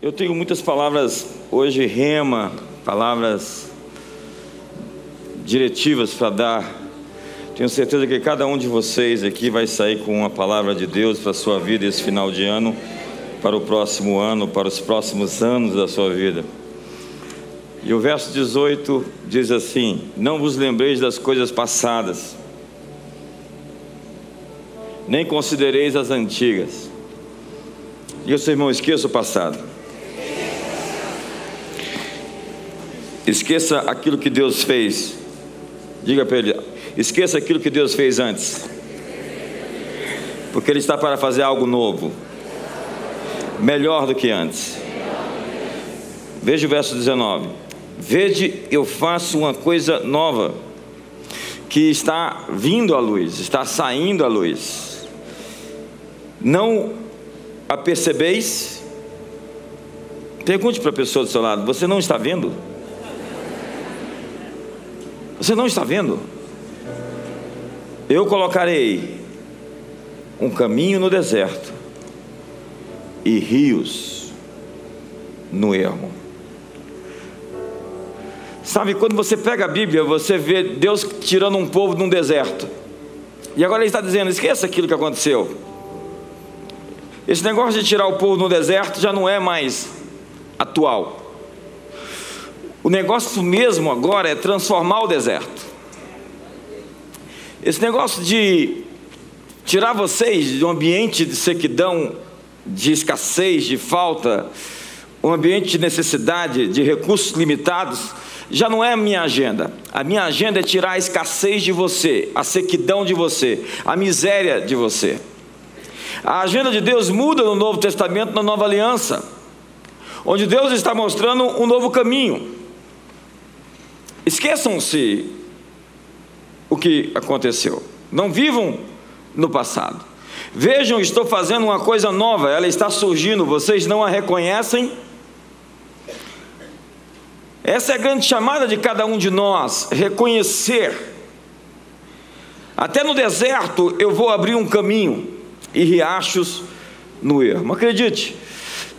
Eu tenho muitas palavras hoje, rema, palavras diretivas para dar. Tenho certeza que cada um de vocês aqui vai sair com uma palavra de Deus para a sua vida esse final de ano, para o próximo ano, para os próximos anos da sua vida. E o verso 18 diz assim: Não vos lembreis das coisas passadas, nem considereis as antigas. E o seu irmão, esqueça o passado. Esqueça aquilo que Deus fez. Diga para ele: esqueça aquilo que Deus fez antes. Porque Ele está para fazer algo novo, melhor do que antes. Veja o verso 19: Vede, eu faço uma coisa nova, que está vindo à luz, está saindo à luz. Não a percebeis? Pergunte para a pessoa do seu lado: Você não está vendo? Você não está vendo? Eu colocarei um caminho no deserto e rios no ermo. Sabe, quando você pega a Bíblia, você vê Deus tirando um povo de um deserto. E agora ele está dizendo: esqueça aquilo que aconteceu. Esse negócio de tirar o povo no deserto já não é mais atual. O negócio mesmo agora é transformar o deserto. Esse negócio de tirar vocês de um ambiente de sequidão, de escassez, de falta, um ambiente de necessidade, de recursos limitados, já não é a minha agenda. A minha agenda é tirar a escassez de você, a sequidão de você, a miséria de você. A agenda de Deus muda no Novo Testamento, na Nova Aliança, onde Deus está mostrando um novo caminho. Esqueçam-se o que aconteceu. Não vivam no passado. Vejam, estou fazendo uma coisa nova, ela está surgindo, vocês não a reconhecem? Essa é a grande chamada de cada um de nós, reconhecer. Até no deserto eu vou abrir um caminho e riachos no ermo. Acredite,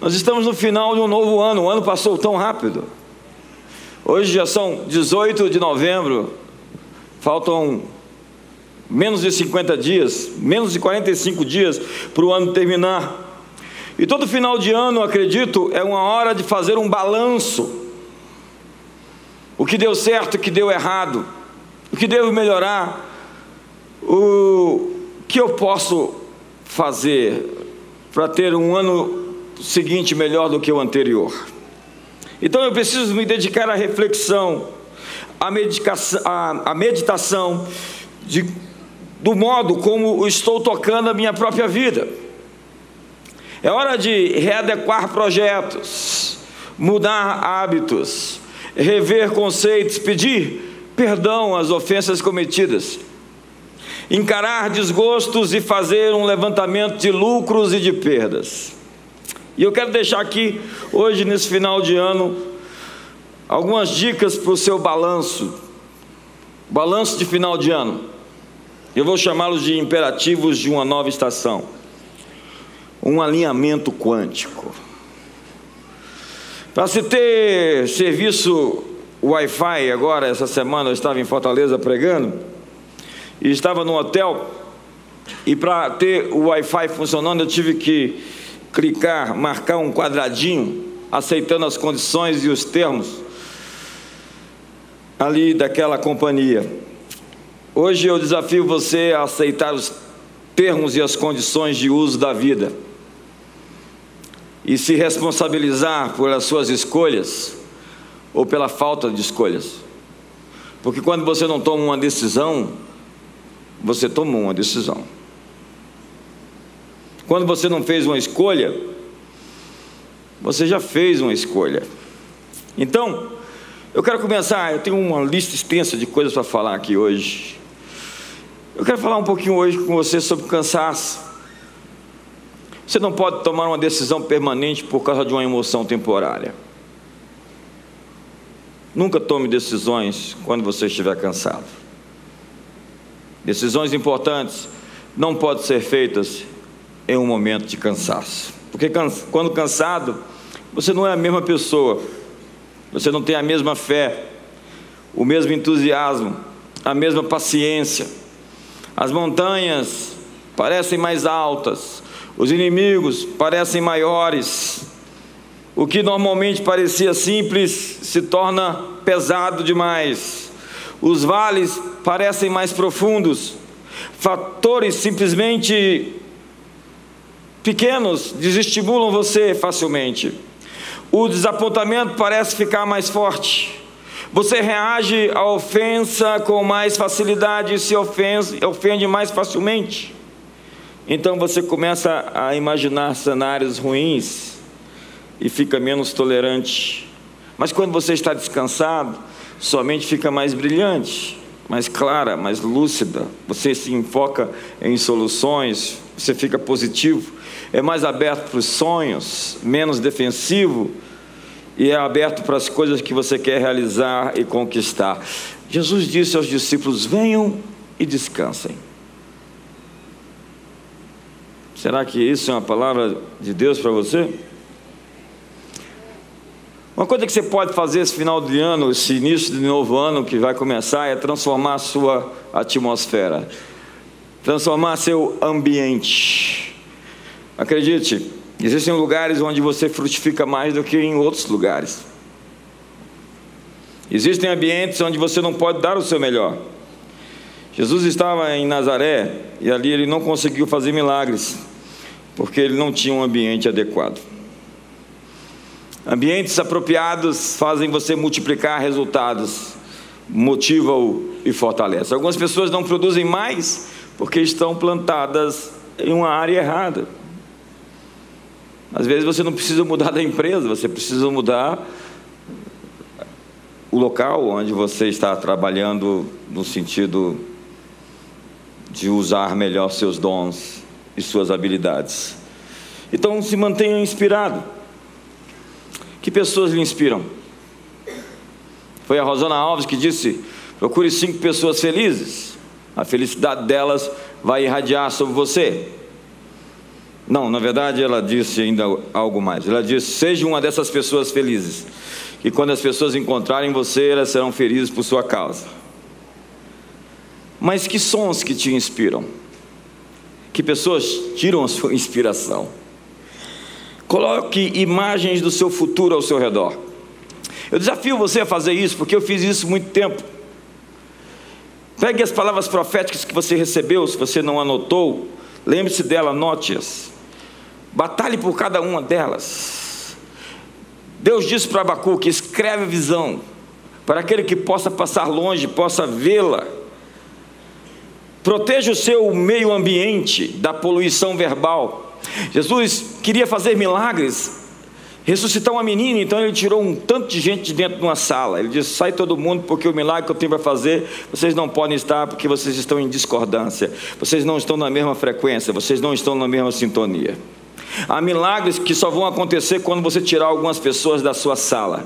nós estamos no final de um novo ano, o ano passou tão rápido. Hoje já são 18 de novembro, faltam menos de 50 dias, menos de 45 dias para o ano terminar. E todo final de ano, acredito, é uma hora de fazer um balanço. O que deu certo, o que deu errado, o que devo melhorar, o que eu posso fazer para ter um ano seguinte melhor do que o anterior. Então eu preciso me dedicar à reflexão, à, medicação, à, à meditação de, do modo como estou tocando a minha própria vida. É hora de readequar projetos, mudar hábitos, rever conceitos, pedir perdão às ofensas cometidas, encarar desgostos e fazer um levantamento de lucros e de perdas. E eu quero deixar aqui, hoje, nesse final de ano, algumas dicas para o seu balanço, balanço de final de ano. Eu vou chamá-los de imperativos de uma nova estação. Um alinhamento quântico. Para se ter serviço Wi-Fi agora, essa semana eu estava em Fortaleza pregando, e estava no hotel, e para ter o Wi-Fi funcionando eu tive que clicar, marcar um quadradinho, aceitando as condições e os termos ali daquela companhia. Hoje eu desafio você a aceitar os termos e as condições de uso da vida e se responsabilizar pelas suas escolhas ou pela falta de escolhas. Porque quando você não toma uma decisão, você tomou uma decisão. Quando você não fez uma escolha, você já fez uma escolha. Então, eu quero começar, eu tenho uma lista extensa de coisas para falar aqui hoje. Eu quero falar um pouquinho hoje com você sobre cansaço. Você não pode tomar uma decisão permanente por causa de uma emoção temporária. Nunca tome decisões quando você estiver cansado. Decisões importantes não podem ser feitas em um momento de cansaço. Porque quando cansado, você não é a mesma pessoa, você não tem a mesma fé, o mesmo entusiasmo, a mesma paciência. As montanhas parecem mais altas, os inimigos parecem maiores. O que normalmente parecia simples se torna pesado demais. Os vales parecem mais profundos. Fatores simplesmente pequenos desestimulam você facilmente. O desapontamento parece ficar mais forte. Você reage à ofensa com mais facilidade e se ofende, ofende mais facilmente. Então você começa a imaginar cenários ruins e fica menos tolerante. Mas quando você está descansado, sua mente fica mais brilhante, mais clara, mais lúcida. Você se enfoca em soluções, você fica positivo, é mais aberto para os sonhos, menos defensivo e é aberto para as coisas que você quer realizar e conquistar. Jesus disse aos discípulos: venham e descansem. Será que isso é uma palavra de Deus para você? Uma coisa que você pode fazer esse final de ano, esse início de novo ano que vai começar, é transformar a sua atmosfera, transformar seu ambiente. Acredite, Existem lugares onde você frutifica mais do que em outros lugares. Existem ambientes onde você não pode dar o seu melhor. Jesus estava em Nazaré e ali ele não conseguiu fazer milagres, porque ele não tinha um ambiente adequado. Ambientes apropriados fazem você multiplicar resultados, motivam e fortalecem. Algumas pessoas não produzem mais porque estão plantadas em uma área errada. Às vezes você não precisa mudar da empresa, você precisa mudar o local onde você está trabalhando no sentido de usar melhor seus dons e suas habilidades. Então se mantenha inspirado. Que pessoas lhe inspiram? Foi a Rosana Alves que disse: procure cinco pessoas felizes. A felicidade delas vai irradiar sobre você. Não, na verdade ela disse ainda algo mais. Ela disse: seja uma dessas pessoas felizes, que quando as pessoas encontrarem você, elas serão felizes por sua causa. Mas que sons que te inspiram? Que pessoas tiram a sua inspiração? Coloque imagens do seu futuro ao seu redor. Eu desafio você a fazer isso, porque eu fiz isso muito tempo. Pegue as palavras proféticas que você recebeu, se você não anotou, lembre-se dela, anote-as. Batalhe por cada uma delas. Deus disse para Abacuque: escreve a visão, para aquele que possa passar longe, possa vê-la. Proteja o seu meio ambiente da poluição verbal. Jesus queria fazer milagres, ressuscitar uma menina, então ele tirou um tanto de gente de dentro de uma sala. Ele disse: sai todo mundo, porque o milagre que eu tenho para fazer, vocês não podem estar, porque vocês estão em discordância, vocês não estão na mesma frequência, vocês não estão na mesma sintonia. Há milagres que só vão acontecer quando você tirar algumas pessoas da sua sala.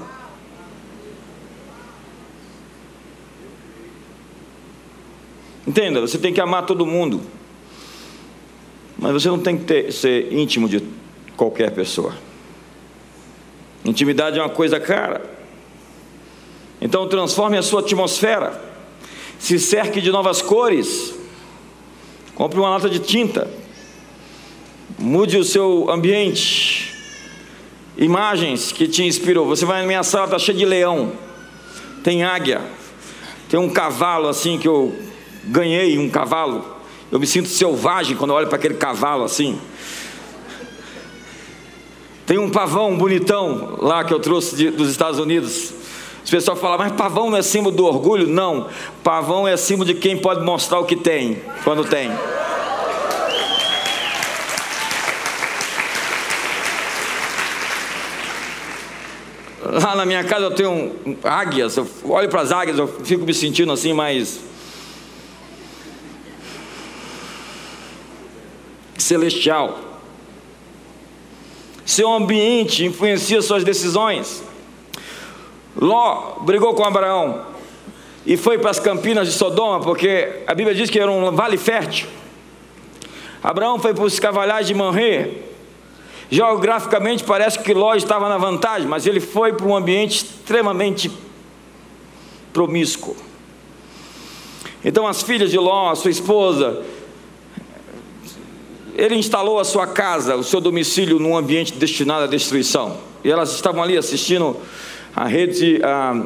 Entenda, você tem que amar todo mundo. Mas você não tem que ter, ser íntimo de qualquer pessoa. Intimidade é uma coisa cara. Então transforme a sua atmosfera. Se cerque de novas cores. Compre uma lata de tinta. Mude o seu ambiente. Imagens que te inspirou. Você vai na minha sala, está cheia de leão. Tem águia. Tem um cavalo assim que eu ganhei um cavalo. Eu me sinto selvagem quando olho para aquele cavalo assim. Tem um pavão bonitão lá que eu trouxe de, dos Estados Unidos. Os pessoal falam, mas pavão não é símbolo do orgulho? Não. Pavão é símbolo de quem pode mostrar o que tem, quando tem. Lá na minha casa eu tenho águias, eu olho para as águias, eu fico me sentindo assim mais. celestial. Seu ambiente influencia suas decisões. Ló brigou com Abraão e foi para as campinas de Sodoma, porque a Bíblia diz que era um vale fértil. Abraão foi para os cavalhais de Manrê Geograficamente parece que Ló estava na vantagem, mas ele foi para um ambiente extremamente promíscuo. Então as filhas de Ló, a sua esposa, ele instalou a sua casa, o seu domicílio num ambiente destinado à destruição. E elas estavam ali assistindo a rede a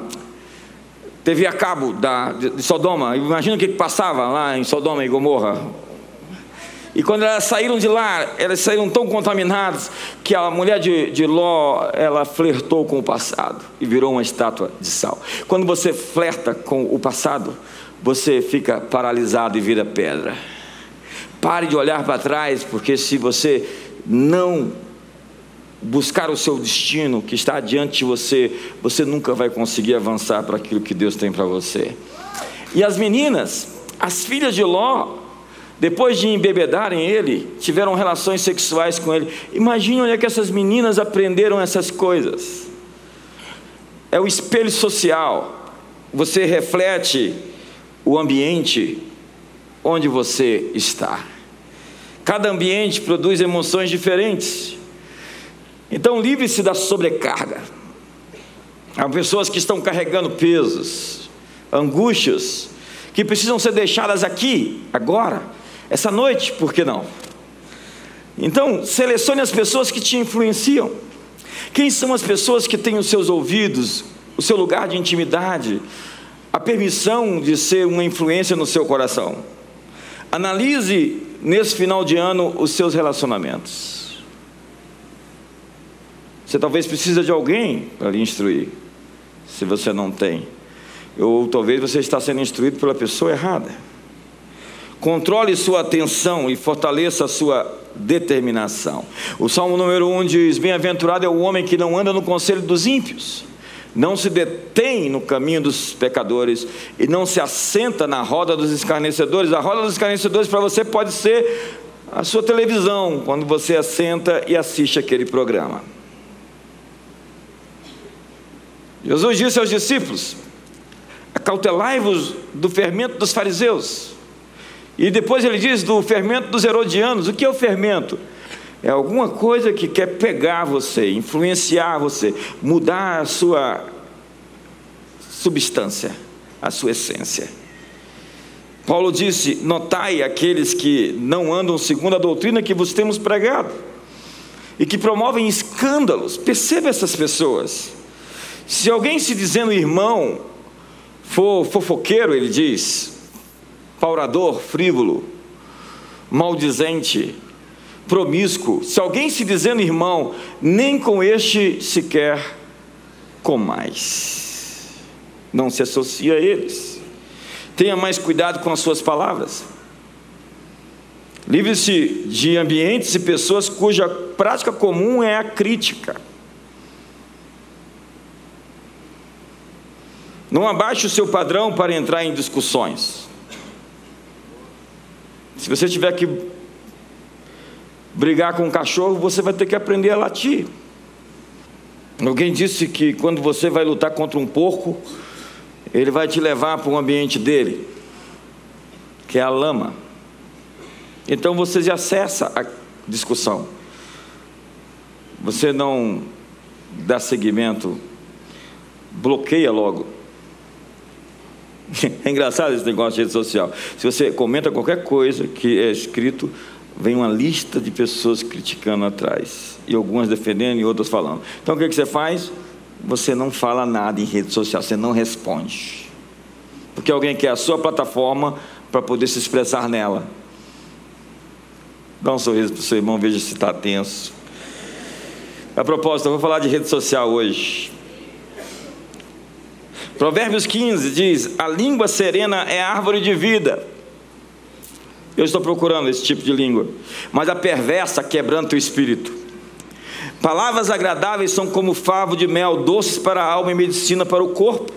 TV a cabo da, de Sodoma. Imagina o que passava lá em Sodoma e Gomorra. E quando elas saíram de lá, elas saíram tão contaminadas que a mulher de, de Ló, ela flertou com o passado e virou uma estátua de sal. Quando você flerta com o passado, você fica paralisado e vira pedra. Pare de olhar para trás, porque se você não buscar o seu destino que está diante de você, você nunca vai conseguir avançar para aquilo que Deus tem para você. E as meninas, as filhas de Ló, depois de embebedarem ele, tiveram relações sexuais com ele. Imagine onde é que essas meninas aprenderam essas coisas. É o espelho social. Você reflete o ambiente onde você está. Cada ambiente produz emoções diferentes. Então, livre-se da sobrecarga. Há pessoas que estão carregando pesos, angústias, que precisam ser deixadas aqui, agora, essa noite, por que não? Então, selecione as pessoas que te influenciam. Quem são as pessoas que têm os seus ouvidos, o seu lugar de intimidade, a permissão de ser uma influência no seu coração. Analise nesse final de ano os seus relacionamentos. Você talvez precisa de alguém para lhe instruir, se você não tem. Ou talvez você está sendo instruído pela pessoa errada. Controle sua atenção e fortaleça a sua determinação. O Salmo número 1 diz: Bem-aventurado é o homem que não anda no conselho dos ímpios não se detém no caminho dos pecadores e não se assenta na roda dos escarnecedores. A roda dos escarnecedores para você pode ser a sua televisão, quando você assenta e assiste aquele programa. Jesus disse aos discípulos: Acautelai-vos do fermento dos fariseus. E depois ele diz do fermento dos herodianos. O que é o fermento? É alguma coisa que quer pegar você, influenciar você, mudar a sua substância, a sua essência. Paulo disse: Notai aqueles que não andam segundo a doutrina que vos temos pregado e que promovem escândalos. Perceba essas pessoas. Se alguém se dizendo irmão for fofoqueiro, ele diz, paurador, frívolo, maldizente, promíscuo, se alguém se dizendo irmão, nem com este sequer com mais. Não se associa a eles. Tenha mais cuidado com as suas palavras. Livre-se de ambientes e pessoas cuja prática comum é a crítica. Não abaixe o seu padrão para entrar em discussões. Se você tiver que brigar com um cachorro, você vai ter que aprender a latir. Alguém disse que quando você vai lutar contra um porco, ele vai te levar para um ambiente dele, que é a lama. Então você já cessa a discussão. Você não dá seguimento, bloqueia logo. É engraçado esse negócio de rede social. Se você comenta qualquer coisa que é escrito, vem uma lista de pessoas criticando atrás, e algumas defendendo e outras falando. Então o que, você faz? Você não fala nada em rede social, você não responde. Porque alguém quer a sua plataforma para poder se expressar nela. Dá um sorriso para o seu irmão, veja se está tenso. A propósito, eu vou falar de rede social hoje. Provérbios 15 diz: A língua serena é árvore de vida eu estou procurando esse tipo de língua. Mas a perversa quebranta o espírito. Palavras agradáveis são como favo de mel, doces para a alma e medicina para o corpo.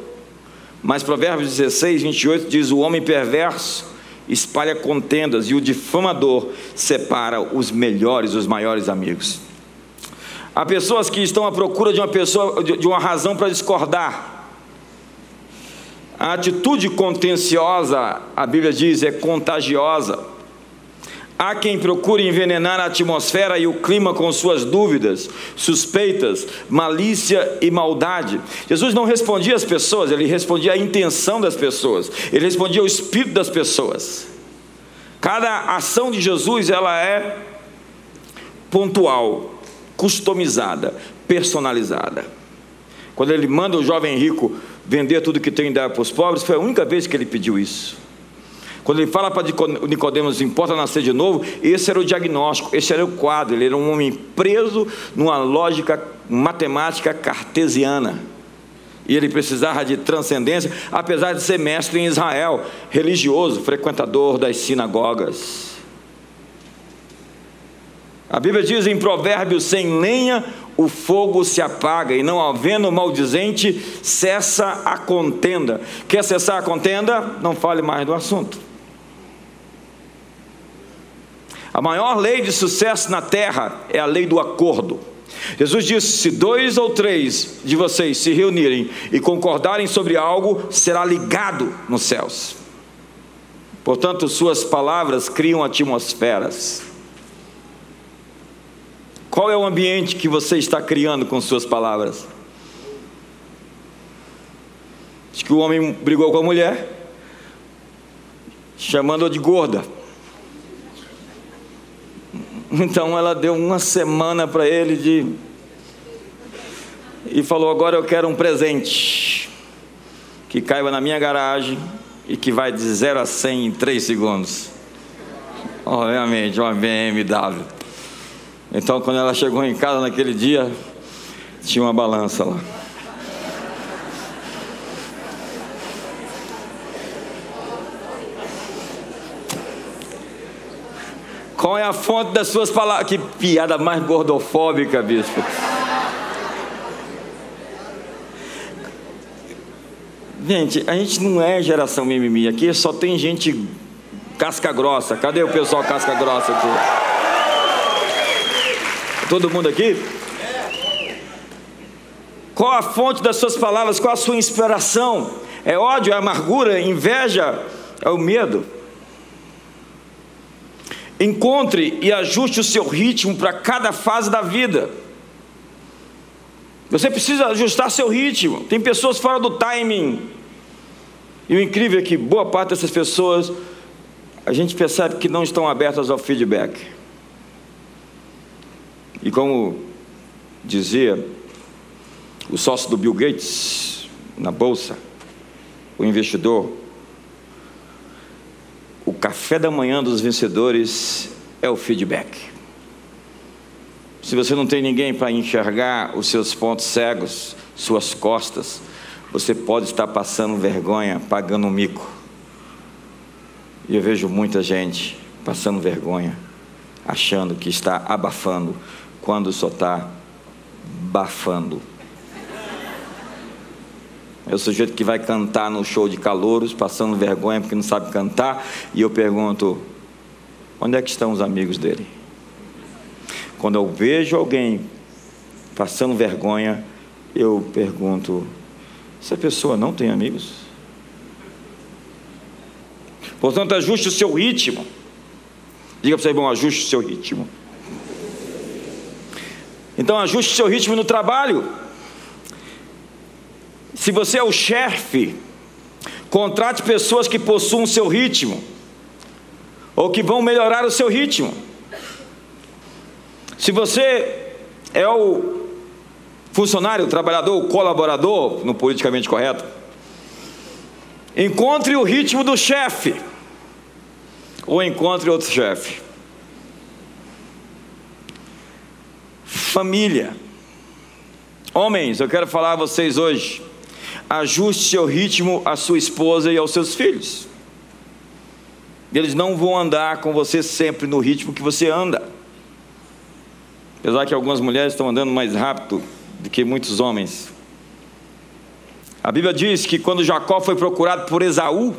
Mas Provérbios 16, 28 diz: O homem perverso espalha contendas e o difamador separa os melhores, os maiores amigos. Há pessoas que estão à procura de uma pessoa, de uma razão para discordar. A atitude contenciosa, a Bíblia diz, é contagiosa. Há quem procure envenenar a atmosfera e o clima com suas dúvidas, suspeitas, malícia e maldade. Jesus não respondia às pessoas, ele respondia à intenção das pessoas, ele respondia ao espírito das pessoas. Cada ação de Jesus ela é pontual, customizada, personalizada. Quando ele manda o jovem rico vender tudo que tem e dar para os pobres, foi a única vez que ele pediu isso. Quando ele fala para Nicodemos, importa nascer de novo, esse era o diagnóstico, esse era o quadro, ele era um homem preso numa lógica matemática cartesiana. E ele precisava de transcendência, apesar de ser mestre em Israel, religioso, frequentador das sinagogas. A Bíblia diz em Provérbios: sem lenha o fogo se apaga, e não havendo maldizente, cessa a contenda. Quer cessar a contenda? Não fale mais do assunto. A maior lei de sucesso na terra é a lei do acordo. Jesus disse: se dois ou três de vocês se reunirem e concordarem sobre algo, será ligado nos céus. Portanto, suas palavras criam atmosferas. Qual é o ambiente que você está criando com suas palavras? Diz que o homem brigou com a mulher, chamando-a de gorda. Então ela deu uma semana para ele de e falou: Agora eu quero um presente que caiba na minha garagem e que vai de 0 a 100 em 3 segundos. Obviamente, uma BMW. Então, quando ela chegou em casa naquele dia, tinha uma balança lá. Qual é a fonte das suas palavras? Que piada mais gordofóbica, bispo. Gente, a gente não é geração mimimi. Aqui só tem gente casca grossa. Cadê o pessoal casca grossa aqui? Todo mundo aqui? Qual a fonte das suas palavras? Qual a sua inspiração? É ódio, é amargura, inveja, é o medo? Encontre e ajuste o seu ritmo para cada fase da vida. Você precisa ajustar seu ritmo. Tem pessoas fora do timing. E o incrível é que boa parte dessas pessoas, a gente percebe que não estão abertas ao feedback. E como dizia o sócio do Bill Gates na bolsa, o investidor o café da manhã dos vencedores é o feedback. Se você não tem ninguém para enxergar os seus pontos cegos, suas costas, você pode estar passando vergonha, pagando um mico. E eu vejo muita gente passando vergonha, achando que está abafando, quando só está bafando. É o sujeito que vai cantar no show de calouros, passando vergonha porque não sabe cantar, e eu pergunto: onde é que estão os amigos dele? Quando eu vejo alguém passando vergonha, eu pergunto: essa pessoa não tem amigos? Portanto, ajuste o seu ritmo. Diga para seu irmão: ajuste o seu ritmo. Então, ajuste seu ritmo no trabalho. Se você é o chefe, contrate pessoas que possuam seu ritmo, ou que vão melhorar o seu ritmo. Se você é o funcionário, o trabalhador, o colaborador, no politicamente correto, encontre o ritmo do chefe, ou encontre outro chefe. Família. Homens, eu quero falar a vocês hoje ajuste seu ritmo à sua esposa e aos seus filhos. Eles não vão andar com você sempre no ritmo que você anda. Apesar que algumas mulheres estão andando mais rápido do que muitos homens. A Bíblia diz que quando Jacó foi procurado por Esaú,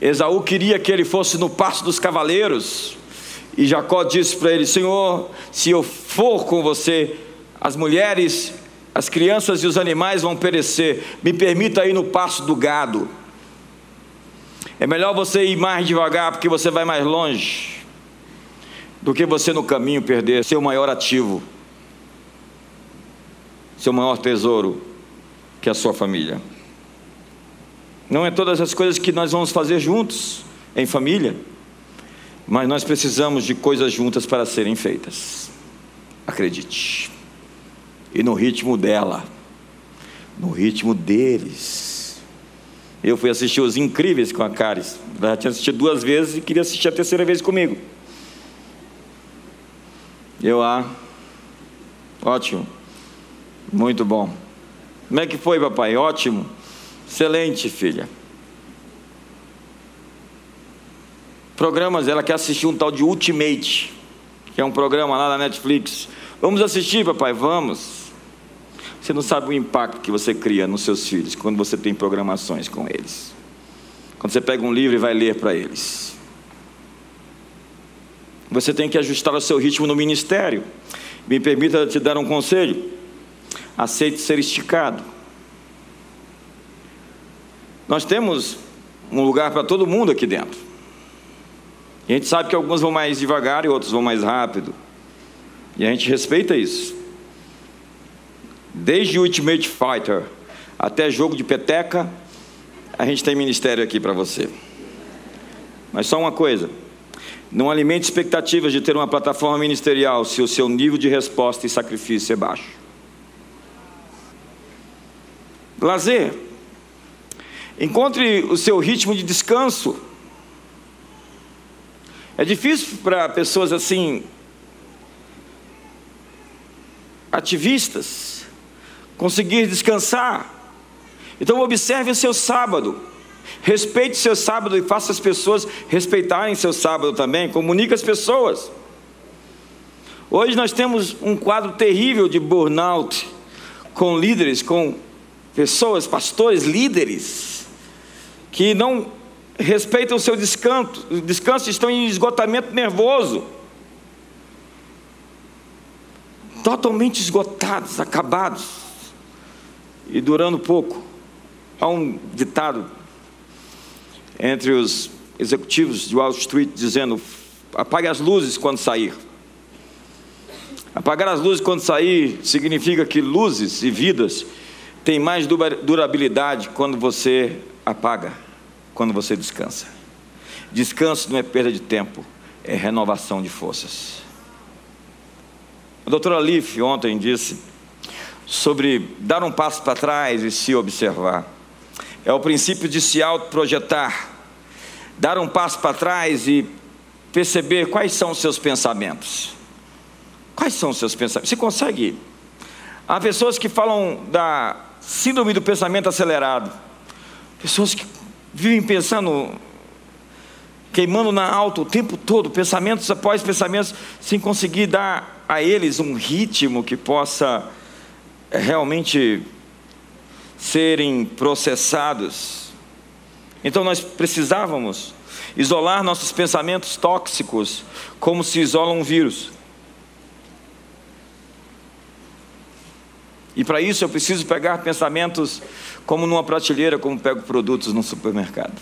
Esaú queria que ele fosse no passo dos cavaleiros, e Jacó disse para ele: Senhor, se eu for com você, as mulheres as crianças e os animais vão perecer. Me permita ir no passo do gado. É melhor você ir mais devagar porque você vai mais longe do que você no caminho perder seu maior ativo, seu maior tesouro, que é a sua família. Não é todas as coisas que nós vamos fazer juntos, em família, mas nós precisamos de coisas juntas para serem feitas. Acredite. E no ritmo dela, no ritmo deles. Eu fui assistir Os Incríveis com a Caris. Ela tinha assistido duas vezes e queria assistir a terceira vez comigo. Eu, ah, ótimo, muito bom. Como é que foi, papai? Ótimo, excelente, filha. Programas, ela quer assistir um tal de Ultimate, que é um programa lá na Netflix. Vamos assistir, papai? Vamos. Você não sabe o impacto que você cria nos seus filhos quando você tem programações com eles. Quando você pega um livro e vai ler para eles. Você tem que ajustar o seu ritmo no ministério. Me permita te dar um conselho. Aceite ser esticado. Nós temos um lugar para todo mundo aqui dentro. E a gente sabe que alguns vão mais devagar e outros vão mais rápido. E a gente respeita isso. Desde Ultimate Fighter até jogo de peteca, a gente tem ministério aqui para você. Mas só uma coisa: não alimente expectativas de ter uma plataforma ministerial se o seu nível de resposta e sacrifício é baixo. Lazer. Encontre o seu ritmo de descanso. É difícil para pessoas assim, ativistas, conseguir descansar. Então, observe o seu sábado. Respeite seu sábado e faça as pessoas respeitarem seu sábado também. Comunique as pessoas. Hoje nós temos um quadro terrível de burnout com líderes, com pessoas, pastores, líderes, que não respeitam o seu descanso, descanso estão em esgotamento nervoso. Totalmente esgotados, acabados e durando pouco. Há um ditado entre os executivos de Wall Street dizendo: apague as luzes quando sair. Apagar as luzes quando sair significa que luzes e vidas têm mais durabilidade quando você apaga, quando você descansa. Descanso não é perda de tempo, é renovação de forças. A doutora Leaf ontem disse sobre dar um passo para trás e se observar. É o princípio de se autoprojetar dar um passo para trás e perceber quais são os seus pensamentos. Quais são os seus pensamentos? Você consegue? Há pessoas que falam da síndrome do pensamento acelerado. Pessoas que vivem pensando, queimando na alta o tempo todo, pensamentos após pensamentos, sem conseguir dar a eles um ritmo que possa realmente serem processados. Então nós precisávamos isolar nossos pensamentos tóxicos como se isola um vírus. E para isso eu preciso pegar pensamentos como numa prateleira, como pego produtos no supermercado.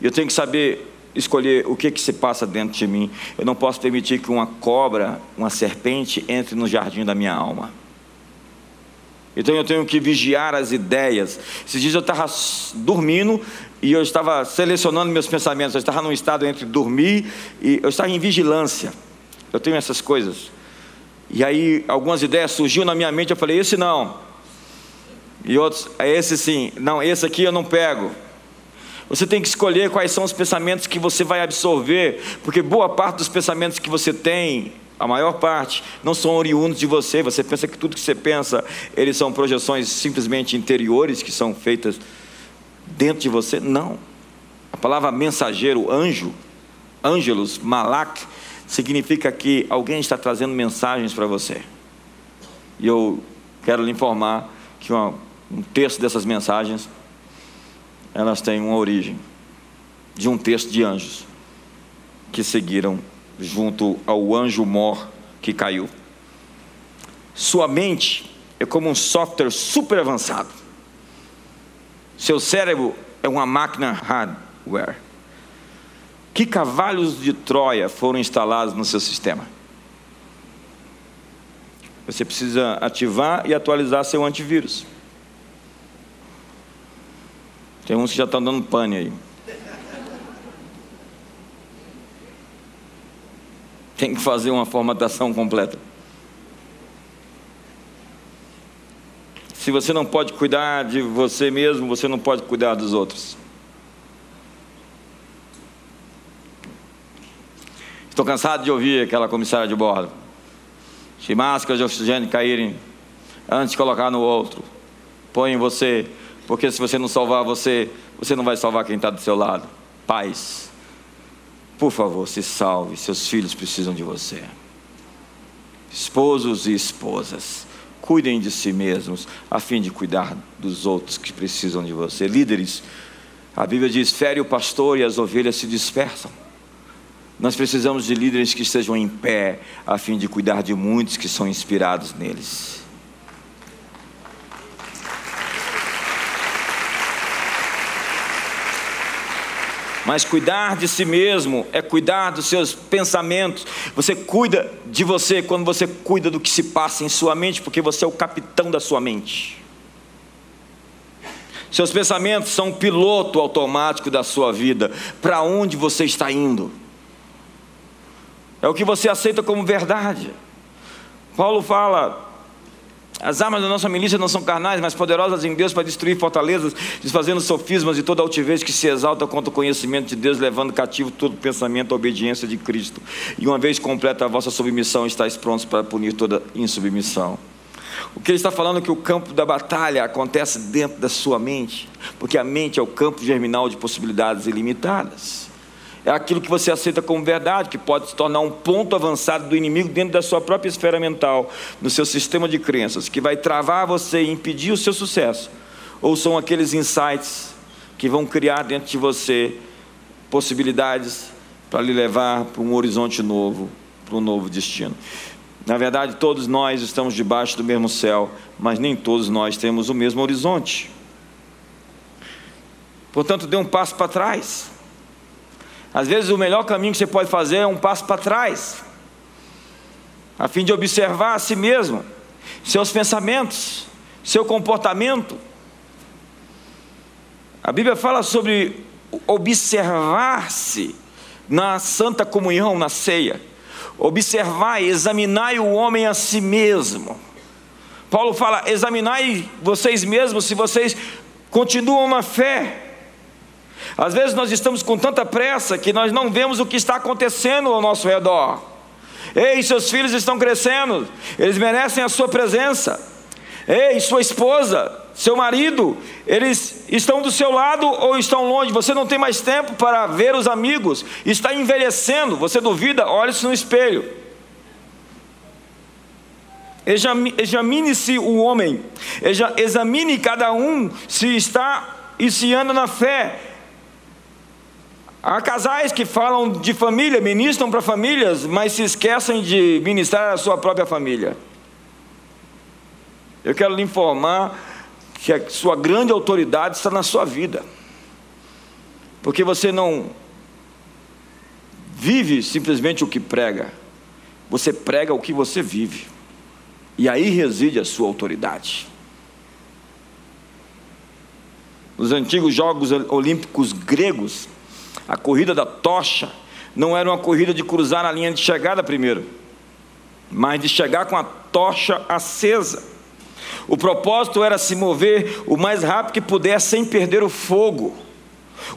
Eu tenho que saber escolher o que, que se passa dentro de mim. Eu não posso permitir que uma cobra, uma serpente entre no jardim da minha alma. Então eu tenho que vigiar as ideias. Esses dias eu estava dormindo e eu estava selecionando meus pensamentos. Eu estava num estado entre dormir e eu estava em vigilância. Eu tenho essas coisas. E aí algumas ideias surgiram na minha mente. Eu falei: esse não. E outros, é esse sim. Não, esse aqui eu não pego. Você tem que escolher quais são os pensamentos que você vai absorver, porque boa parte dos pensamentos que você tem a maior parte, não são oriundos de você. Você pensa que tudo que você pensa, eles são projeções simplesmente interiores que são feitas dentro de você? Não. A palavra mensageiro, anjo, ângelos, malak, significa que alguém está trazendo mensagens para você. E eu quero lhe informar que uma, um terço dessas mensagens, elas têm uma origem de um texto de anjos que seguiram junto ao anjo mor que caiu. Sua mente é como um software super avançado. Seu cérebro é uma máquina hard, hardware. Que cavalos de Troia foram instalados no seu sistema? Você precisa ativar e atualizar seu antivírus. Tem uns que já estão dando pane aí. Tem que fazer uma formatação completa. Se você não pode cuidar de você mesmo, você não pode cuidar dos outros. Estou cansado de ouvir aquela comissária de bordo. Se máscaras de oxigênio caírem antes de colocar no outro, põe em você, porque se você não salvar você, você não vai salvar quem está do seu lado. Paz, por favor, se salve, seus filhos precisam de você. Esposos e esposas, cuidem de si mesmos, a fim de cuidar dos outros que precisam de você. Líderes, a Bíblia diz: fere o pastor e as ovelhas se dispersam. Nós precisamos de líderes que estejam em pé, a fim de cuidar de muitos que são inspirados neles. Mas cuidar de si mesmo é cuidar dos seus pensamentos. Você cuida de você quando você cuida do que se passa em sua mente, porque você é o capitão da sua mente. Seus pensamentos são o piloto automático da sua vida. Para onde você está indo? É o que você aceita como verdade. Paulo fala: as armas da nossa milícia não são carnais, mas poderosas em Deus para destruir fortalezas, desfazendo sofismas e toda altivez que se exalta contra o conhecimento de Deus, levando cativo todo pensamento à obediência de Cristo. E uma vez completa a vossa submissão, estáis prontos para punir toda insubmissão. O que ele está falando é que o campo da batalha acontece dentro da sua mente, porque a mente é o campo germinal de possibilidades ilimitadas é aquilo que você aceita como verdade, que pode se tornar um ponto avançado do inimigo dentro da sua própria esfera mental, no seu sistema de crenças, que vai travar você e impedir o seu sucesso. Ou são aqueles insights que vão criar dentro de você possibilidades para lhe levar para um horizonte novo, para um novo destino. Na verdade, todos nós estamos debaixo do mesmo céu, mas nem todos nós temos o mesmo horizonte. Portanto, dê um passo para trás. Às vezes o melhor caminho que você pode fazer é um passo para trás, a fim de observar a si mesmo, seus pensamentos, seu comportamento. A Bíblia fala sobre observar-se na santa comunhão, na ceia. Observar, examinar o homem a si mesmo. Paulo fala: examinai vocês mesmos se vocês continuam na fé. Às vezes nós estamos com tanta pressa que nós não vemos o que está acontecendo ao nosso redor. Ei, seus filhos estão crescendo, eles merecem a sua presença. Ei, sua esposa, seu marido, eles estão do seu lado ou estão longe? Você não tem mais tempo para ver os amigos, está envelhecendo. Você duvida? Olhe-se no espelho. Examine-se o homem, examine cada um se está e se anda na fé, Há casais que falam de família, ministram para famílias, mas se esquecem de ministrar a sua própria família. Eu quero lhe informar que a sua grande autoridade está na sua vida. Porque você não vive simplesmente o que prega, você prega o que você vive. E aí reside a sua autoridade. Nos antigos Jogos Olímpicos gregos, a corrida da tocha não era uma corrida de cruzar a linha de chegada primeiro, mas de chegar com a tocha acesa. O propósito era se mover o mais rápido que puder sem perder o fogo.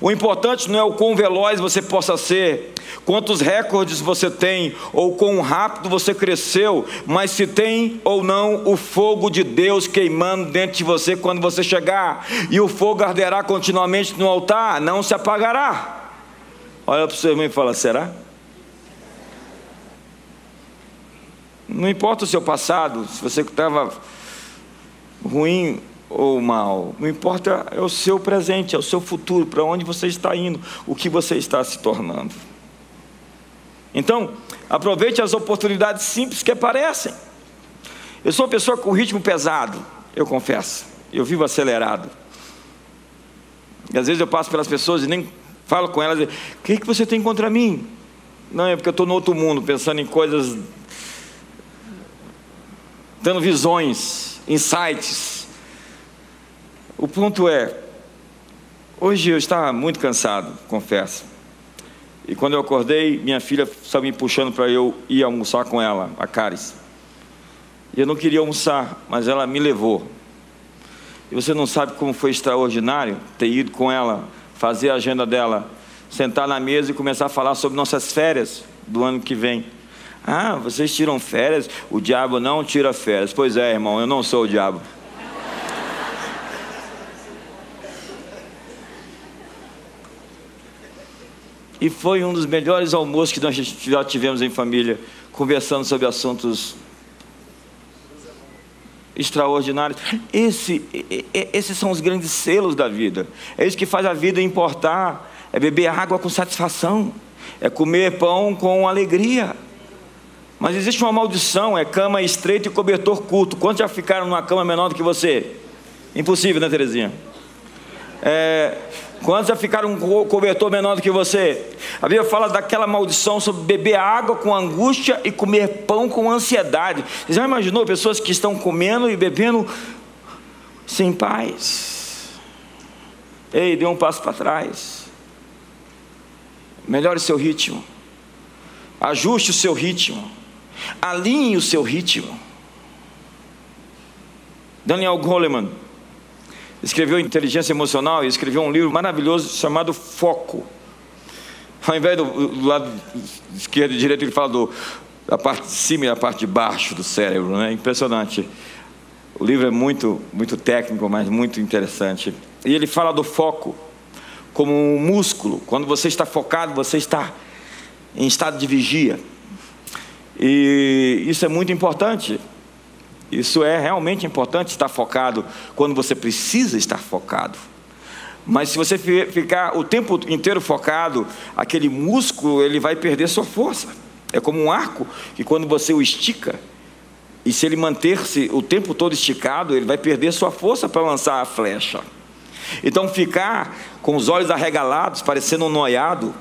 O importante não é o quão veloz você possa ser, quantos recordes você tem, ou quão rápido você cresceu, mas se tem ou não o fogo de Deus queimando dentro de você quando você chegar, e o fogo arderá continuamente no altar, não se apagará. Olha para o seu irmão e fala: será? Não importa o seu passado, se você estava ruim ou mal, não importa é o seu presente, é o seu futuro, para onde você está indo, o que você está se tornando. Então, aproveite as oportunidades simples que aparecem. Eu sou uma pessoa com ritmo pesado, eu confesso. Eu vivo acelerado. E às vezes eu passo pelas pessoas e nem Falo com elas, o que, que você tem contra mim? Não, é porque eu estou no outro mundo, pensando em coisas, dando visões, insights. O ponto é, hoje eu estava muito cansado, confesso. E quando eu acordei, minha filha estava me puxando para eu ir almoçar com ela, a Caris. E eu não queria almoçar, mas ela me levou. E você não sabe como foi extraordinário ter ido com ela, fazer a agenda dela, sentar na mesa e começar a falar sobre nossas férias do ano que vem. Ah, vocês tiram férias? O diabo não tira férias. Pois é, irmão, eu não sou o diabo. E foi um dos melhores almoços que nós já tivemos em família, conversando sobre assuntos extraordinários. Esse, esses são os grandes selos da vida. É isso que faz a vida importar. É beber água com satisfação. É comer pão com alegria. Mas existe uma maldição: é cama estreita e cobertor curto. Quantos já ficaram numa cama menor do que você? Impossível, né, Terezinha? É, Quantos já ficaram com um cobertor menor do que você? A Bíblia fala daquela maldição sobre beber água com angústia e comer pão com ansiedade. Você já imaginou pessoas que estão comendo e bebendo sem paz? Ei, dê um passo para trás. Melhore seu ritmo. Ajuste o seu ritmo. Alinhe o seu ritmo. Daniel Goleman escreveu Inteligência Emocional e escreveu um livro maravilhoso chamado Foco. Ao invés do, do lado esquerdo e direito, ele fala do, da parte de cima e da parte de baixo do cérebro, né? Impressionante. O livro é muito, muito técnico, mas muito interessante. E ele fala do foco como um músculo. Quando você está focado, você está em estado de vigia. E isso é muito importante. Isso é realmente importante estar focado quando você precisa estar focado. Mas se você ficar o tempo inteiro focado, aquele músculo ele vai perder sua força. É como um arco que quando você o estica, e se ele manter-se o tempo todo esticado, ele vai perder sua força para lançar a flecha. Então ficar com os olhos arregalados, parecendo um noiado,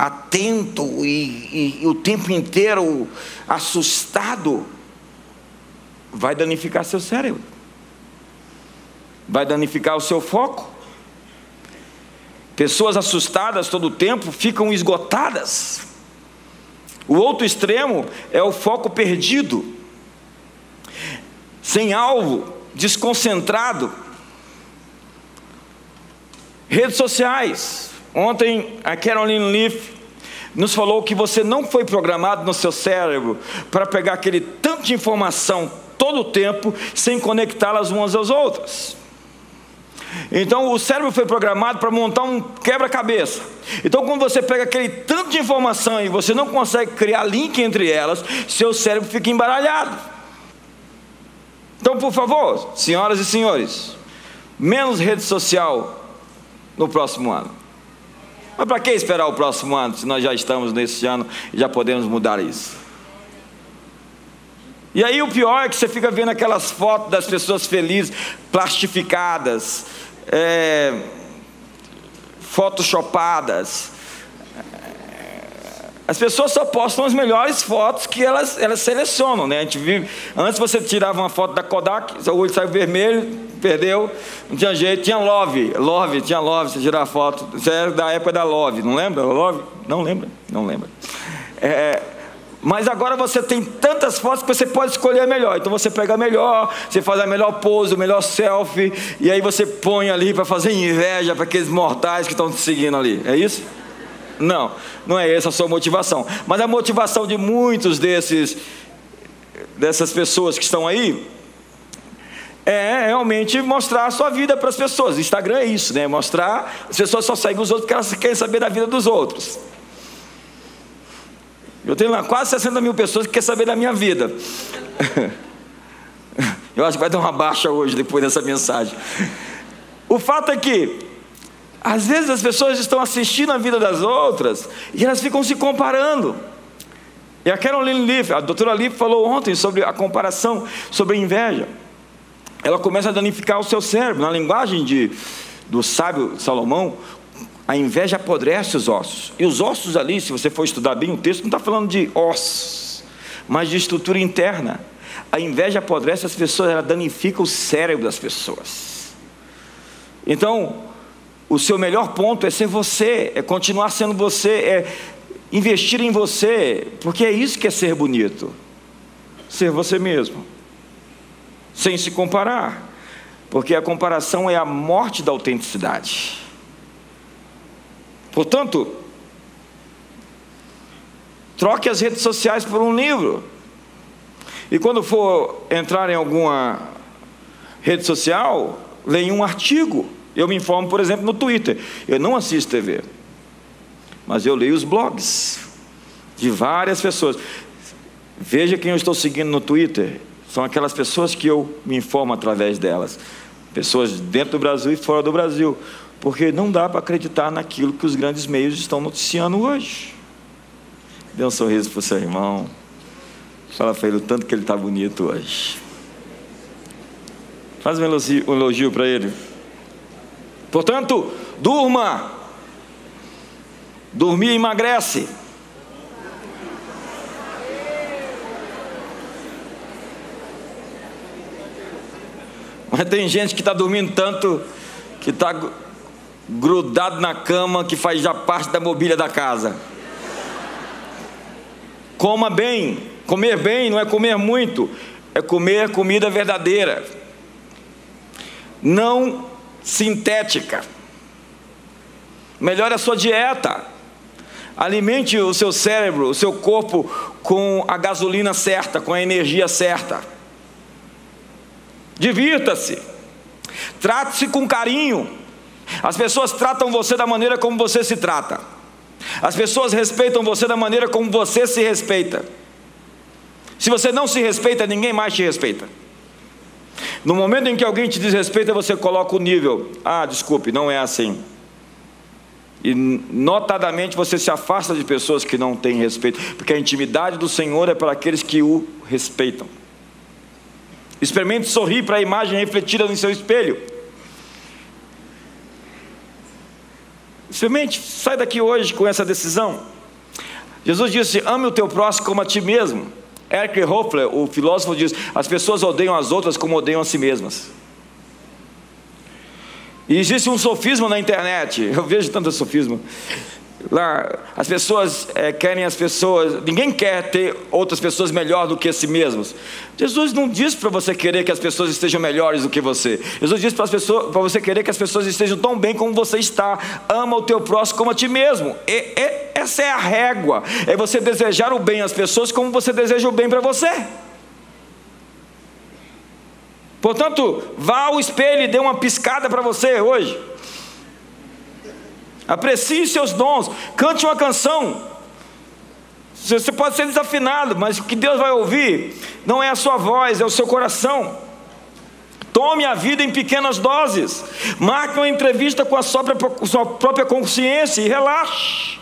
atento e, e, e o tempo inteiro assustado, vai danificar seu cérebro, vai danificar o seu foco. Pessoas assustadas todo o tempo ficam esgotadas. O outro extremo é o foco perdido, sem alvo, desconcentrado. Redes sociais, Ontem a Caroline Leaf nos falou que você não foi programado no seu cérebro para pegar aquele tanto de informação todo o tempo sem conectá-las umas às outras. Então o cérebro foi programado para montar um quebra-cabeça. Então quando você pega aquele tanto de informação e você não consegue criar link entre elas, seu cérebro fica embaralhado. Então, por favor, senhoras e senhores, menos rede social no próximo ano. Mas para que esperar o próximo ano, se nós já estamos nesse ano e já podemos mudar isso? E aí o pior é que você fica vendo aquelas fotos das pessoas felizes, plastificadas, é, photoshopadas. As pessoas só postam as melhores fotos que elas, elas selecionam, né? A gente vive, antes você tirava uma foto da Kodak, seu olho saiu vermelho, perdeu, não tinha jeito, tinha Love, Love, tinha Love, você tirar foto, isso é da época da Love, não lembra? Love? Não lembra? Não lembra. É, mas agora você tem tantas fotos que você pode escolher a melhor. Então você pega a melhor, você faz a melhor pose, o melhor selfie, e aí você põe ali para fazer inveja para aqueles mortais que estão te seguindo ali. É isso? Não, não é essa a sua motivação. Mas a motivação de muitos desses dessas pessoas que estão aí é realmente mostrar a sua vida para as pessoas. Instagram é isso, né? Mostrar, as pessoas só seguem os outros porque elas querem saber da vida dos outros. Eu tenho lá quase 60 mil pessoas que querem saber da minha vida. Eu acho que vai dar uma baixa hoje depois dessa mensagem. O fato é que, às vezes as pessoas estão assistindo a vida das outras e elas ficam se comparando. E a Caroline Leaf, a doutora Leaf falou ontem sobre a comparação, sobre a inveja ela começa a danificar o seu cérebro. Na linguagem de, do sábio Salomão, a inveja apodrece os ossos. E os ossos ali, se você for estudar bem o texto, não está falando de ossos, mas de estrutura interna. A inveja apodrece as pessoas, ela danifica o cérebro das pessoas. Então, o seu melhor ponto é ser você, é continuar sendo você, é investir em você, porque é isso que é ser bonito. Ser você mesmo, sem se comparar, porque a comparação é a morte da autenticidade. Portanto, troque as redes sociais por um livro. E quando for entrar em alguma rede social, leia um artigo. Eu me informo, por exemplo, no Twitter. Eu não assisto TV, mas eu leio os blogs de várias pessoas. Veja quem eu estou seguindo no Twitter. São aquelas pessoas que eu me informo através delas. Pessoas dentro do Brasil e fora do Brasil. Porque não dá para acreditar naquilo que os grandes meios estão noticiando hoje. Dê um sorriso para o seu irmão. Fala para ele o tanto que ele está bonito hoje. Faz um elogio, um elogio para ele. Portanto, durma. Dormir emagrece. Mas tem gente que está dormindo tanto que está grudado na cama que faz já parte da mobília da casa. Coma bem, comer bem não é comer muito, é comer comida verdadeira, não sintética. Melhore a sua dieta. Alimente o seu cérebro, o seu corpo com a gasolina certa, com a energia certa. Divirta-se. Trate-se com carinho. As pessoas tratam você da maneira como você se trata. As pessoas respeitam você da maneira como você se respeita. Se você não se respeita, ninguém mais te respeita. No momento em que alguém te desrespeita, você coloca o nível. Ah, desculpe, não é assim. E notadamente você se afasta de pessoas que não têm respeito, porque a intimidade do Senhor é para aqueles que o respeitam. Experimente sorrir para a imagem refletida no seu espelho. Experimente, sai daqui hoje com essa decisão. Jesus disse: ame o teu próximo como a ti mesmo. Eric Hofler, o filósofo, diz: as pessoas odeiam as outras como odeiam a si mesmas. E existe um sofisma na internet, eu vejo tanto sofisma. Lá, as pessoas é, querem as pessoas, ninguém quer ter outras pessoas melhor do que si mesmos. Jesus não diz para você querer que as pessoas estejam melhores do que você. Jesus diz para você querer que as pessoas estejam tão bem como você está. Ama o teu próximo como a ti mesmo. E, e, essa é a régua. É você desejar o bem às pessoas como você deseja o bem para você. Portanto, vá ao espelho e dê uma piscada para você hoje. Aprecie seus dons, cante uma canção. Você pode ser desafinado, mas o que Deus vai ouvir não é a sua voz, é o seu coração. Tome a vida em pequenas doses. Marque uma entrevista com a sua própria, consciência e relaxe.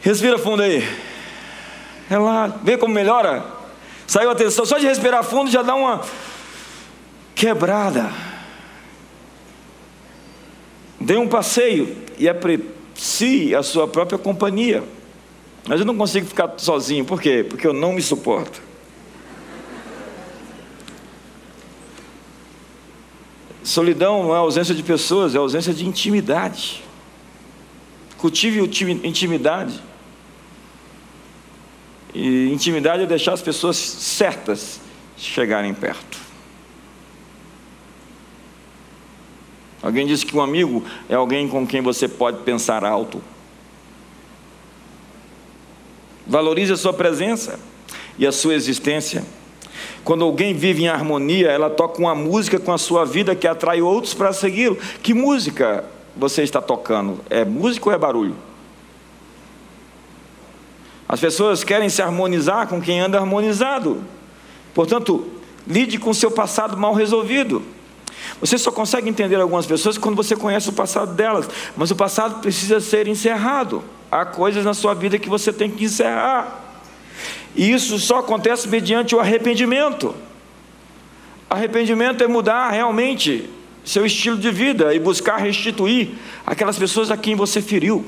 Respira fundo aí. Relaxa. Vê como melhora. Saiu a atenção. Só de respirar fundo já dá uma quebrada. Dê um passeio e aprecie a sua própria companhia. Mas eu não consigo ficar sozinho, por quê? Porque eu não me suporto. Solidão não é ausência de pessoas, é ausência de intimidade. Cultive intimidade. E intimidade é deixar as pessoas certas chegarem perto. Alguém disse que um amigo é alguém com quem você pode pensar alto. Valorize a sua presença e a sua existência. Quando alguém vive em harmonia, ela toca uma música com a sua vida que atrai outros para segui-lo. Que música você está tocando? É música ou é barulho? As pessoas querem se harmonizar com quem anda harmonizado. Portanto, lide com seu passado mal resolvido. Você só consegue entender algumas pessoas quando você conhece o passado delas, mas o passado precisa ser encerrado. Há coisas na sua vida que você tem que encerrar. E isso só acontece mediante o arrependimento. Arrependimento é mudar realmente seu estilo de vida e buscar restituir aquelas pessoas a quem você feriu,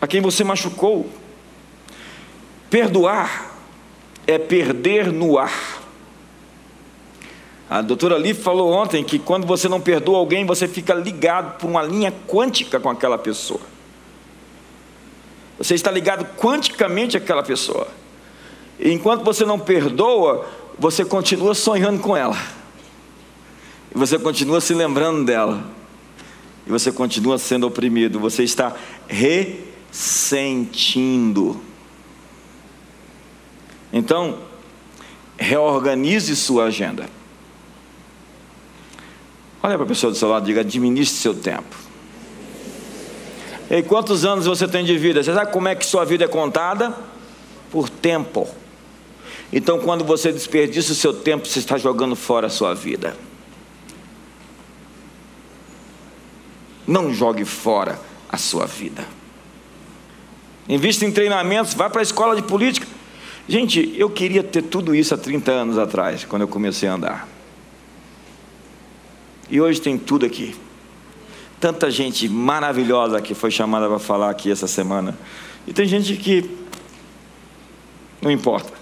a quem você machucou. Perdoar é perder no ar. A doutora Leaf falou ontem que quando você não perdoa alguém, você fica ligado por uma linha quântica com aquela pessoa. Você está ligado quanticamente àquela pessoa. E enquanto você não perdoa, você continua sonhando com ela. E você continua se lembrando dela. E você continua sendo oprimido. Você está ressentindo. Então, reorganize sua agenda. Olha para a pessoa do seu lado e diga: administre seu tempo. E quantos anos você tem de vida? Você sabe como é que sua vida é contada? Por tempo. Então, quando você desperdiça o seu tempo, você está jogando fora a sua vida. Não jogue fora a sua vida. Invista em treinamentos, vá para a escola de política. Gente, eu queria ter tudo isso há 30 anos atrás, quando eu comecei a andar. E hoje tem tudo aqui. Tanta gente maravilhosa que foi chamada para falar aqui essa semana. E tem gente que não importa.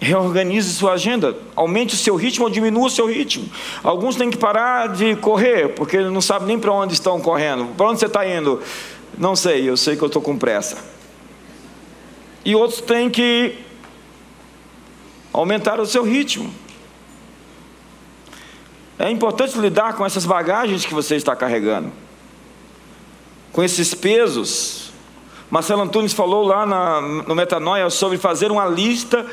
Reorganize sua agenda, aumente o seu ritmo ou diminua o seu ritmo. Alguns têm que parar de correr, porque não sabem nem para onde estão correndo. Para onde você está indo? Não sei, eu sei que eu estou com pressa. E outros têm que aumentar o seu ritmo. É importante lidar com essas bagagens que você está carregando, com esses pesos. Marcelo Antunes falou lá na, no Metanoia sobre fazer uma lista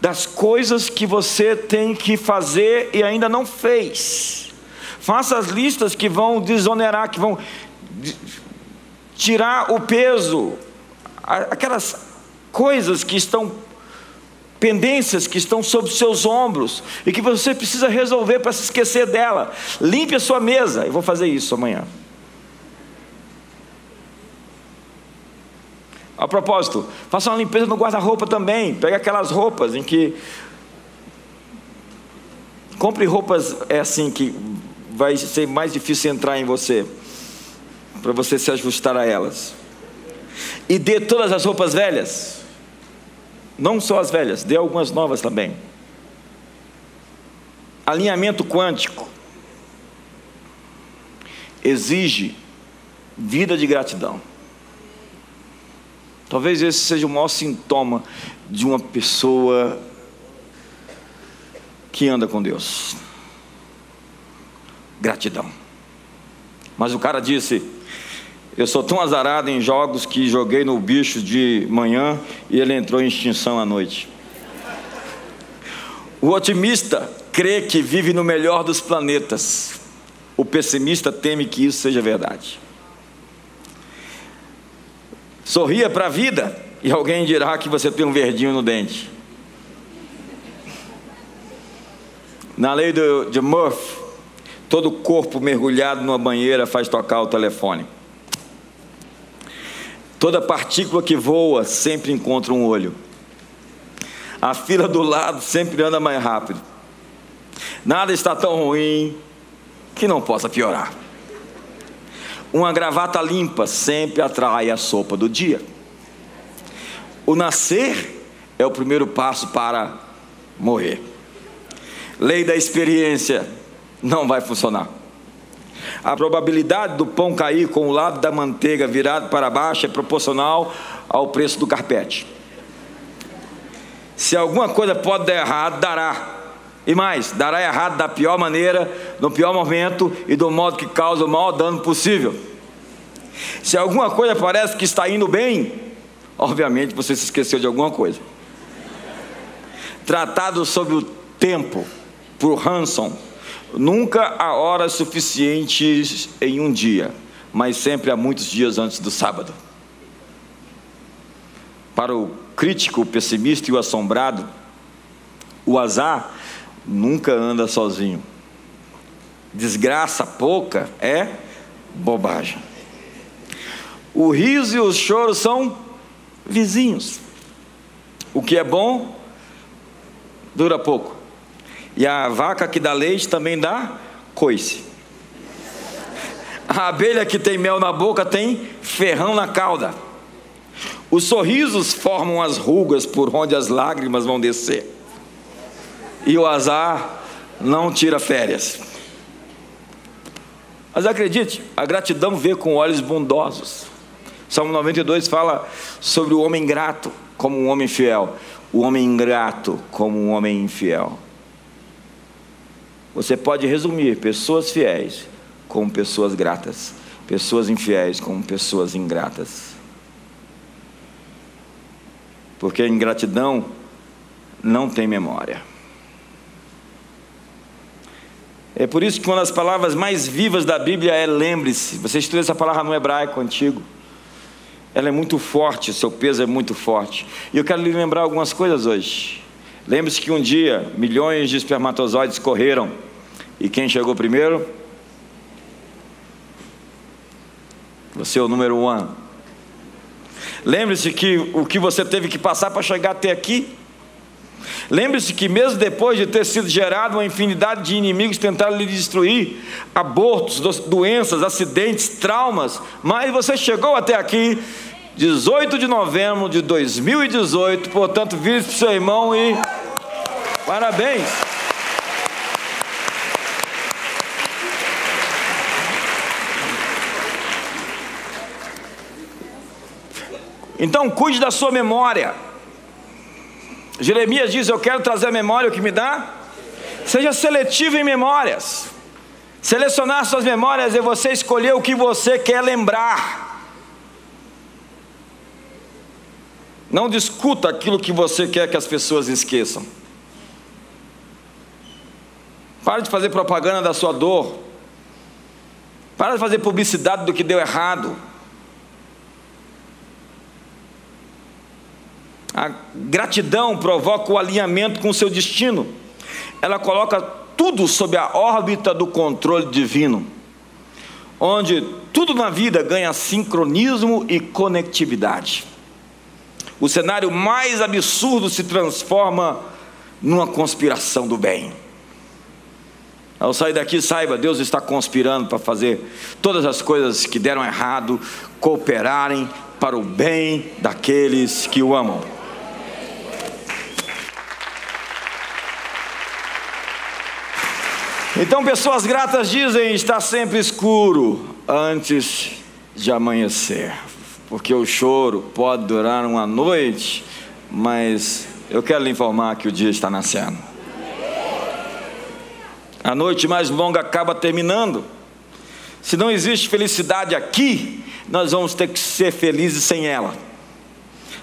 das coisas que você tem que fazer e ainda não fez. Faça as listas que vão desonerar, que vão tirar o peso, aquelas coisas que estão pendências que estão sobre seus ombros e que você precisa resolver para se esquecer dela. Limpe a sua mesa. Eu vou fazer isso amanhã. A propósito, faça uma limpeza no guarda-roupa também. Pegue aquelas roupas em que. Compre roupas é assim que vai ser mais difícil entrar em você, para você se ajustar a elas. E dê todas as roupas velhas não só as velhas, dê algumas novas também. Alinhamento quântico exige vida de gratidão. Talvez esse seja o maior sintoma de uma pessoa que anda com Deus. Gratidão. Mas o cara disse: eu sou tão azarado em jogos que joguei no bicho de manhã e ele entrou em extinção à noite. O otimista crê que vive no melhor dos planetas. O pessimista teme que isso seja verdade. Sorria para a vida e alguém dirá que você tem um verdinho no dente. Na lei do, de Murphy, todo corpo mergulhado numa banheira faz tocar o telefone. Toda partícula que voa sempre encontra um olho. A fila do lado sempre anda mais rápido. Nada está tão ruim que não possa piorar. Uma gravata limpa sempre atrai a sopa do dia. O nascer é o primeiro passo para morrer. Lei da experiência não vai funcionar. A probabilidade do pão cair com o lado da manteiga virado para baixo é proporcional ao preço do carpete. Se alguma coisa pode dar errado, dará. E mais, dará errado da pior maneira, no pior momento e do modo que causa o maior dano possível. Se alguma coisa parece que está indo bem, obviamente você se esqueceu de alguma coisa. Tratado sobre o tempo por Hanson, Nunca há horas suficientes em um dia, mas sempre há muitos dias antes do sábado. Para o crítico, o pessimista e o assombrado, o azar nunca anda sozinho. Desgraça pouca é bobagem. O riso e o choro são vizinhos. O que é bom dura pouco E a vaca que dá leite também dá coice. A abelha que tem mel na boca tem ferrão na cauda. Os sorrisos formam as rugas por onde as lágrimas vão descer. E o azar não tira férias. Mas acredite, a gratidão vê com olhos bondosos. Salmo 92 fala sobre o homem grato como um homem fiel, o homem ingrato como um homem infiel. Você pode resumir pessoas fiéis como pessoas gratas, pessoas infiéis como pessoas ingratas. Porque a ingratidão não tem memória. É por isso que uma das palavras mais vivas da Bíblia é lembre-se. Você estuda essa palavra no hebraico antigo. Ela é muito forte, seu peso é muito forte. E eu quero lhe lembrar algumas coisas hoje. Lembre-se que um dia milhões de espermatozoides correram. E quem chegou primeiro? Você é o número um. Lembre-se que o que você teve que passar para chegar até aqui. Lembre-se que, mesmo depois de ter sido gerado uma infinidade de inimigos tentaram lhe destruir abortos, doenças, acidentes, traumas mas você chegou até aqui, 18 de novembro de 2018. Portanto, vire para o seu irmão e parabéns. Então, cuide da sua memória. Jeremias diz: Eu quero trazer a memória o que me dá. Seja seletivo em memórias. Selecionar suas memórias é você escolher o que você quer lembrar. Não discuta aquilo que você quer que as pessoas esqueçam. Para de fazer propaganda da sua dor. Para de fazer publicidade do que deu errado. A gratidão provoca o alinhamento com o seu destino. Ela coloca tudo sob a órbita do controle divino, onde tudo na vida ganha sincronismo e conectividade. O cenário mais absurdo se transforma numa conspiração do bem. Ao sair daqui, saiba, Deus está conspirando para fazer todas as coisas que deram errado cooperarem para o bem daqueles que o amam. Então, pessoas gratas dizem: está sempre escuro antes de amanhecer, porque o choro pode durar uma noite, mas eu quero lhe informar que o dia está nascendo. A noite mais longa acaba terminando. Se não existe felicidade aqui, nós vamos ter que ser felizes sem ela.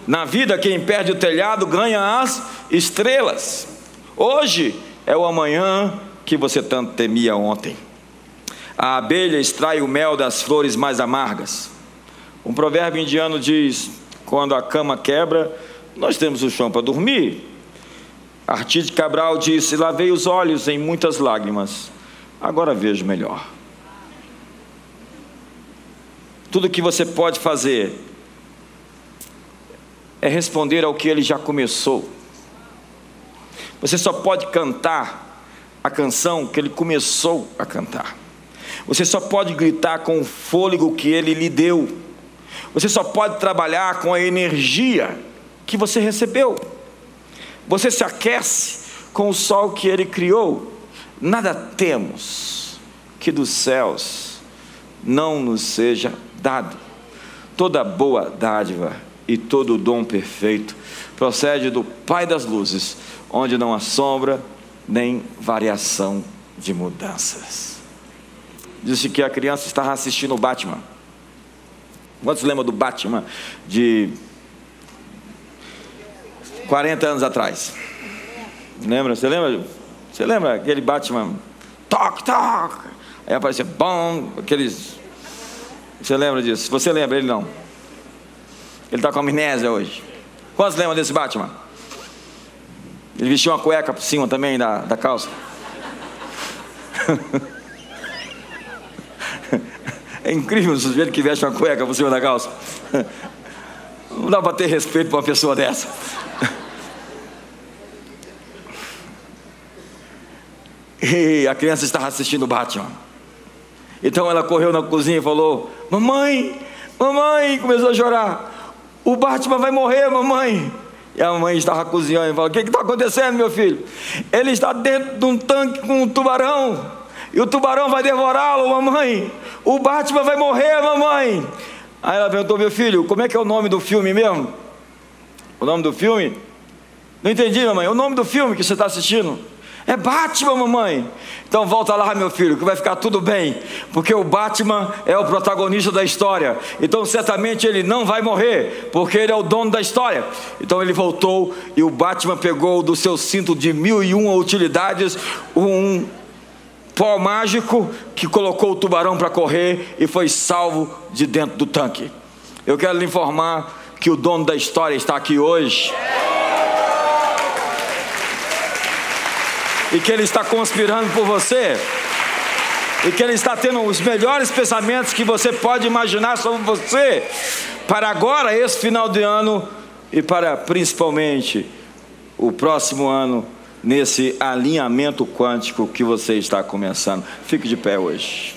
Na vida, quem perde o telhado ganha as estrelas. Hoje é o amanhã que você tanto temia ontem. A abelha extrai o mel das flores mais amargas. Um provérbio indiano diz: quando a cama quebra, nós temos o chão para dormir. Artide Cabral disse: lavei os olhos em muitas lágrimas, agora vejo melhor. Tudo que você pode fazer é responder ao que ele já começou. Você só pode cantar a canção que ele começou a cantar. Você só pode gritar com o fôlego que ele lhe deu. Você só pode trabalhar com a energia que você recebeu. Você se aquece com o sol que ele criou. Nada temos que dos céus não nos seja dado. Toda boa dádiva e todo dom perfeito procede do Pai das luzes, onde não há sombra nem variação de mudanças. Disse que a criança estava assistindo o Batman. Quantos lembram do Batman de 40 anos atrás? Lembra? Você lembra? Você lembra aquele Batman? Toc, toc. Aí aparecia bom, aqueles. Você lembra disso? Você lembra ele não? Ele está com amnésia hoje. Quantos lembram desse Batman? Ele vestiu uma cueca por cima também da, da calça. É incrível o sujeito que veste uma cueca por cima da calça. Não dá para ter respeito para uma pessoa dessa. E a criança estava assistindo o Batman. Então ela correu na cozinha e falou: Mamãe, mamãe, começou a chorar. O Batman vai morrer, mamãe. E a mãe estava cozinhando e falou: O que está acontecendo, meu filho? Ele está dentro de um tanque com um tubarão. E o tubarão vai devorá-lo, mamãe. O Batman vai morrer, mamãe. Aí ela perguntou: Meu filho, como é que é o nome do filme mesmo? O nome do filme? Não entendi, mamãe. O nome do filme que você está assistindo? É Batman, mamãe. Então volta lá, meu filho, que vai ficar tudo bem, porque o Batman é o protagonista da história. Então certamente ele não vai morrer, porque ele é o dono da história. Então ele voltou e o Batman pegou do seu cinto de mil e uma utilidades um pó mágico que colocou o tubarão para correr e foi salvo de dentro do tanque. Eu quero lhe informar que o dono da história está aqui hoje. E que Ele está conspirando por você, e que Ele está tendo os melhores pensamentos que você pode imaginar sobre você, para agora, esse final de ano, e para principalmente o próximo ano, nesse alinhamento quântico que você está começando. Fique de pé hoje.